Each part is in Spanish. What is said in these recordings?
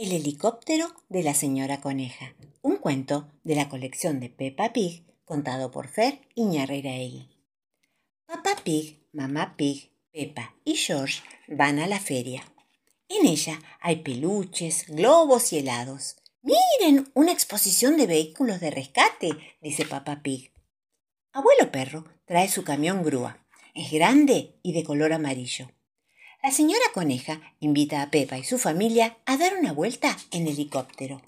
El helicóptero de la señora Coneja. Un cuento de la colección de Peppa Pig contado por Fer Iñarreiraegui. Papá Pig, Mamá Pig, Peppa y George van a la feria. En ella hay peluches, globos y helados. Miren, una exposición de vehículos de rescate, dice Papá Pig. Abuelo Perro trae su camión grúa. Es grande y de color amarillo. La señora Coneja invita a Pepa y su familia a dar una vuelta en helicóptero.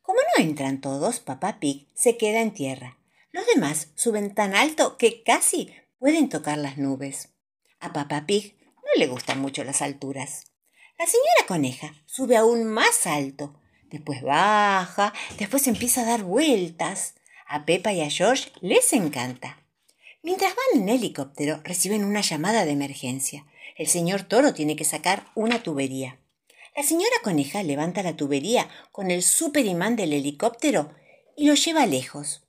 Como no entran todos, Papá Pig se queda en tierra. Los demás suben tan alto que casi pueden tocar las nubes. A Papá Pig no le gustan mucho las alturas. La señora Coneja sube aún más alto. Después baja, después empieza a dar vueltas. A Pepa y a George les encanta. Mientras van en helicóptero, reciben una llamada de emergencia. El señor toro tiene que sacar una tubería. La señora coneja levanta la tubería con el super imán del helicóptero y lo lleva lejos.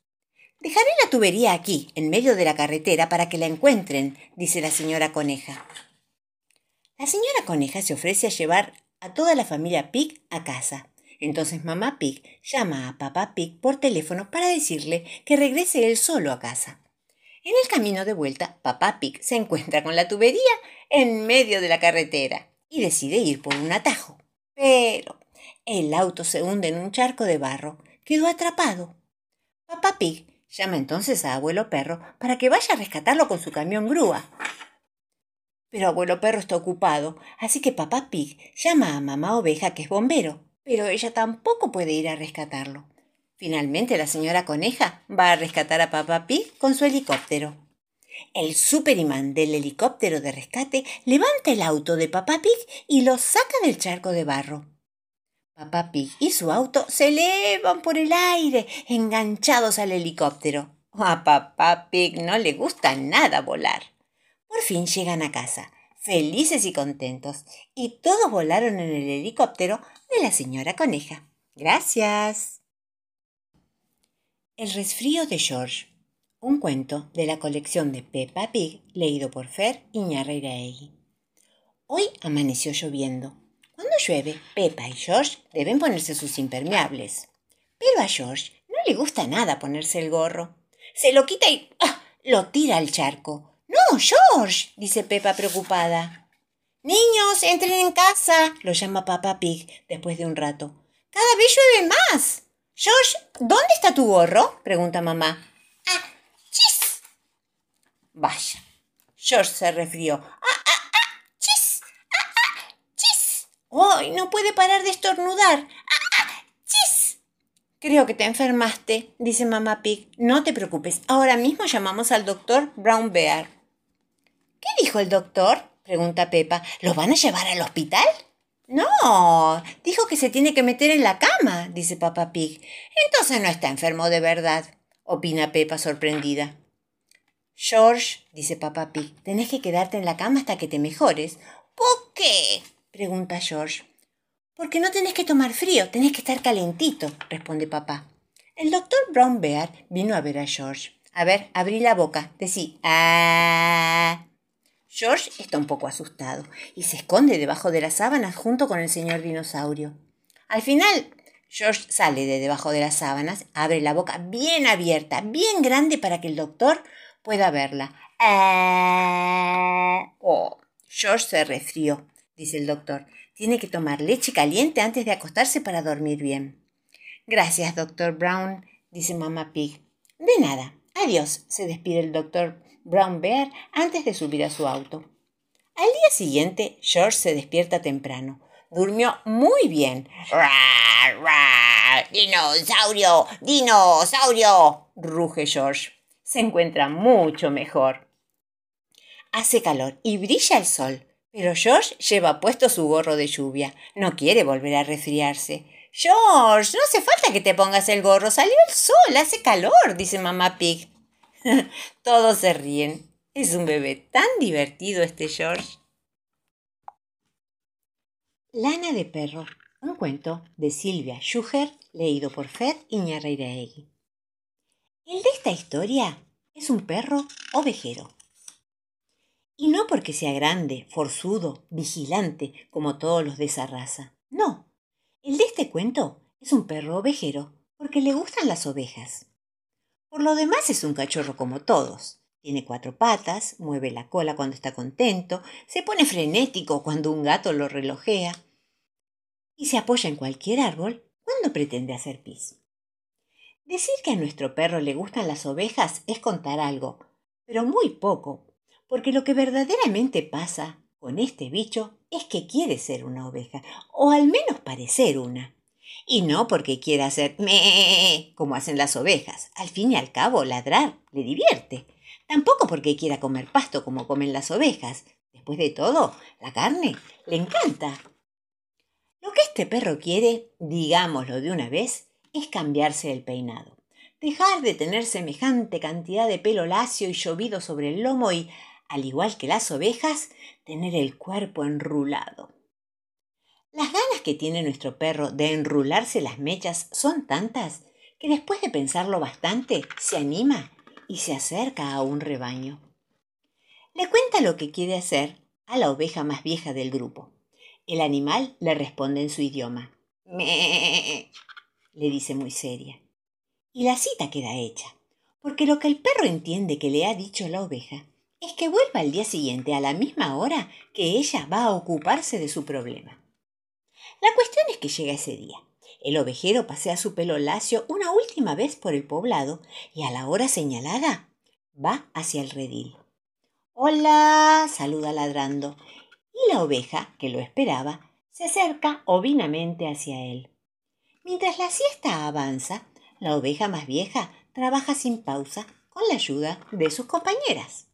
Dejaré la tubería aquí, en medio de la carretera, para que la encuentren, dice la señora coneja. La señora coneja se ofrece a llevar a toda la familia Pig a casa. Entonces mamá Pig llama a papá Pig por teléfono para decirle que regrese él solo a casa. En el camino de vuelta, papá Pig se encuentra con la tubería en medio de la carretera y decide ir por un atajo. Pero el auto se hunde en un charco de barro. Quedó atrapado. Papá Pig llama entonces a abuelo perro para que vaya a rescatarlo con su camión grúa. Pero abuelo perro está ocupado, así que papá Pig llama a mamá oveja que es bombero, pero ella tampoco puede ir a rescatarlo. Finalmente la señora coneja va a rescatar a Papá Pig con su helicóptero. El superimán del helicóptero de rescate levanta el auto de Papá Pig y lo saca del charco de barro. Papá Pig y su auto se elevan por el aire, enganchados al helicóptero. A Papá Pig no le gusta nada volar. Por fin llegan a casa, felices y contentos, y todos volaron en el helicóptero de la señora coneja. Gracias. El resfrío de George. Un cuento de la colección de Peppa Pig leído por Fer Iñarreiraegui. Hoy amaneció lloviendo. Cuando llueve, Peppa y George deben ponerse sus impermeables. Pero a George no le gusta nada ponerse el gorro. Se lo quita y ¡ah! lo tira al charco. No, George, dice Peppa preocupada. Niños, entren en casa, lo llama Papá Pig después de un rato. Cada vez llueve más. George, ¿dónde está tu gorro? pregunta mamá. ¡Ah! ¡Chis! Vaya. George se refrió. ¡Ah, ah, ah! ¡Chis! ¡Ah, ah! ¡Chis! ¡Ay, no puede parar de estornudar! ¡Ah, ah! ¡Chis! Creo que te enfermaste, dice mamá Pig. No te preocupes, ahora mismo llamamos al doctor Brown Bear. ¿Qué dijo el doctor? pregunta Pepa. ¿Lo van a llevar al hospital? No, dijo que se tiene que meter en la cama, dice Papá Pig. Entonces no está enfermo de verdad, opina Pepa sorprendida. George, dice Papá Pig, tenés que quedarte en la cama hasta que te mejores. ¿Por qué? pregunta George. Porque no tenés que tomar frío, tenés que estar calentito, responde papá. El doctor Brown Bear vino a ver a George. A ver, abrí la boca, decí, ah. George está un poco asustado y se esconde debajo de las sábanas junto con el señor dinosaurio. Al final, George sale de debajo de las sábanas, abre la boca bien abierta, bien grande para que el doctor pueda verla. Eh, oh, George se resfrió, dice el doctor. Tiene que tomar leche caliente antes de acostarse para dormir bien. Gracias, doctor Brown, dice mamá Pig. De nada. Adiós, se despide el doctor Brown Bear antes de subir a su auto. Al día siguiente, George se despierta temprano. Durmió muy bien. ¡Dinosaurio! ¡Dinosaurio! ruge George. Se encuentra mucho mejor. Hace calor y brilla el sol, pero George lleva puesto su gorro de lluvia. No quiere volver a resfriarse. George, no hace falta que te pongas el gorro. Salió el sol, hace calor, dice mamá Pig. Todos se ríen. Es un bebé tan divertido este George. Lana de perro. Un cuento de Silvia Schuher, leído por Fer Iñarreiraegui. El de esta historia es un perro ovejero. Y no porque sea grande, forzudo, vigilante, como todos los de esa raza. No. El de Este cuento es un perro ovejero porque le gustan las ovejas. Por lo demás es un cachorro como todos. Tiene cuatro patas, mueve la cola cuando está contento, se pone frenético cuando un gato lo relojea y se apoya en cualquier árbol cuando pretende hacer pis. Decir que a nuestro perro le gustan las ovejas es contar algo, pero muy poco, porque lo que verdaderamente pasa con este bicho es que quiere ser una oveja, o al menos parecer una. Y no porque quiera hacer me como hacen las ovejas. Al fin y al cabo, ladrar le divierte. Tampoco porque quiera comer pasto como comen las ovejas. Después de todo, la carne le encanta. Lo que este perro quiere, digámoslo de una vez, es cambiarse el peinado. Dejar de tener semejante cantidad de pelo lacio y llovido sobre el lomo y, al igual que las ovejas, tener el cuerpo enrulado. Las ganas que tiene nuestro perro de enrularse las mechas son tantas que después de pensarlo bastante se anima y se acerca a un rebaño. Le cuenta lo que quiere hacer a la oveja más vieja del grupo. El animal le responde en su idioma. Me le dice muy seria. Y la cita queda hecha, porque lo que el perro entiende que le ha dicho la oveja es que vuelva al día siguiente a la misma hora que ella va a ocuparse de su problema. La cuestión es que llega ese día. El ovejero pasea su pelo lacio una última vez por el poblado y a la hora señalada va hacia el redil. Hola, saluda ladrando, y la oveja, que lo esperaba, se acerca ovinamente hacia él. Mientras la siesta avanza, la oveja más vieja trabaja sin pausa con la ayuda de sus compañeras.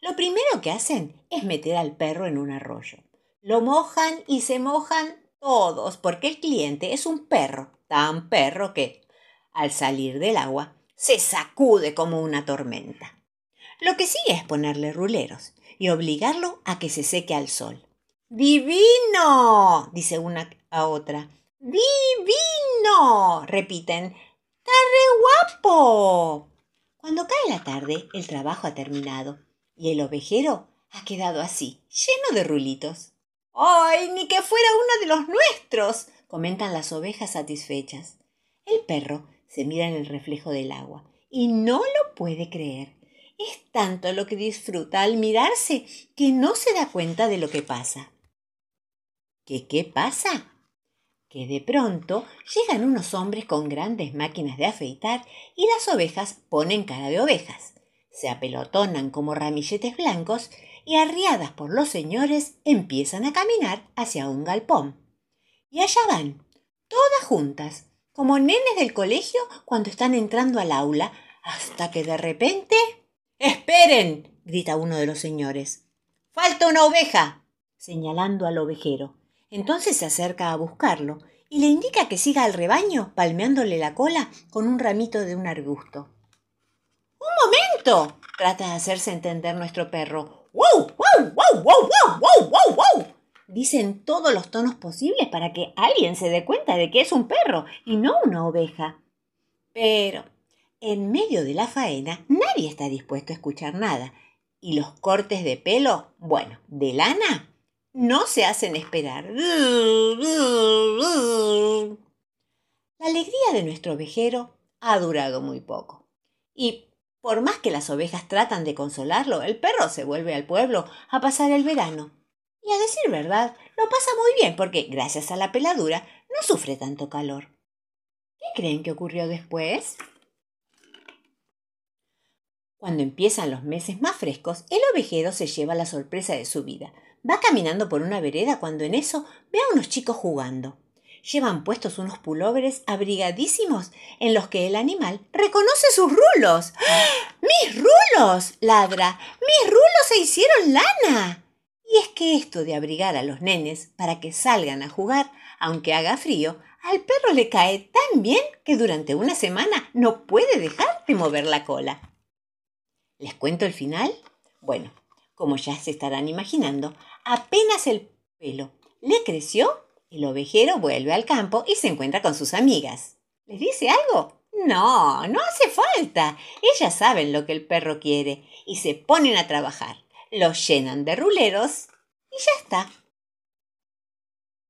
Lo primero que hacen es meter al perro en un arroyo. Lo mojan y se mojan todos, porque el cliente es un perro, tan perro que, al salir del agua, se sacude como una tormenta. Lo que sigue es ponerle ruleros y obligarlo a que se seque al sol. ¡Divino! dice una a otra. ¡Divino! repiten. ¡Está re guapo! Cuando cae la tarde, el trabajo ha terminado y el ovejero ha quedado así, lleno de rulitos. ¡Ay, ni que fuera uno de los nuestros! comentan las ovejas satisfechas. El perro se mira en el reflejo del agua y no lo puede creer. Es tanto lo que disfruta al mirarse que no se da cuenta de lo que pasa. ¿Qué qué pasa? Que de pronto llegan unos hombres con grandes máquinas de afeitar y las ovejas ponen cara de ovejas. Se apelotonan como ramilletes blancos y arriadas por los señores empiezan a caminar hacia un galpón. Y allá van, todas juntas, como nenes del colegio cuando están entrando al aula, hasta que de repente... ¡Esperen! grita uno de los señores. ¡Falta una oveja! señalando al ovejero. Entonces se acerca a buscarlo y le indica que siga al rebaño palmeándole la cola con un ramito de un arbusto. ¡Un momento! Trata de hacerse entender nuestro perro. ¡Wow! ¡Wow! ¡Wow! ¡Wow! ¡Wow! ¡Wow! ¡Wow! Dicen todos los tonos posibles para que alguien se dé cuenta de que es un perro y no una oveja. Pero en medio de la faena nadie está dispuesto a escuchar nada. Y los cortes de pelo, bueno, de lana, no se hacen esperar. La alegría de nuestro ovejero ha durado muy poco. Y por más que las ovejas tratan de consolarlo, el perro se vuelve al pueblo a pasar el verano. Y a decir verdad, lo pasa muy bien porque, gracias a la peladura, no sufre tanto calor. ¿Qué creen que ocurrió después? Cuando empiezan los meses más frescos, el ovejero se lleva la sorpresa de su vida. Va caminando por una vereda cuando en eso ve a unos chicos jugando llevan puestos unos pulóveres abrigadísimos en los que el animal reconoce sus rulos. ¡Mis rulos! ladra. ¡Mis rulos se hicieron lana! Y es que esto de abrigar a los nenes para que salgan a jugar, aunque haga frío, al perro le cae tan bien que durante una semana no puede dejar de mover la cola. ¿Les cuento el final? Bueno, como ya se estarán imaginando, apenas el pelo le creció el ovejero vuelve al campo y se encuentra con sus amigas. ¿Les dice algo? No, no hace falta. Ellas saben lo que el perro quiere y se ponen a trabajar. Lo llenan de ruleros y ya está.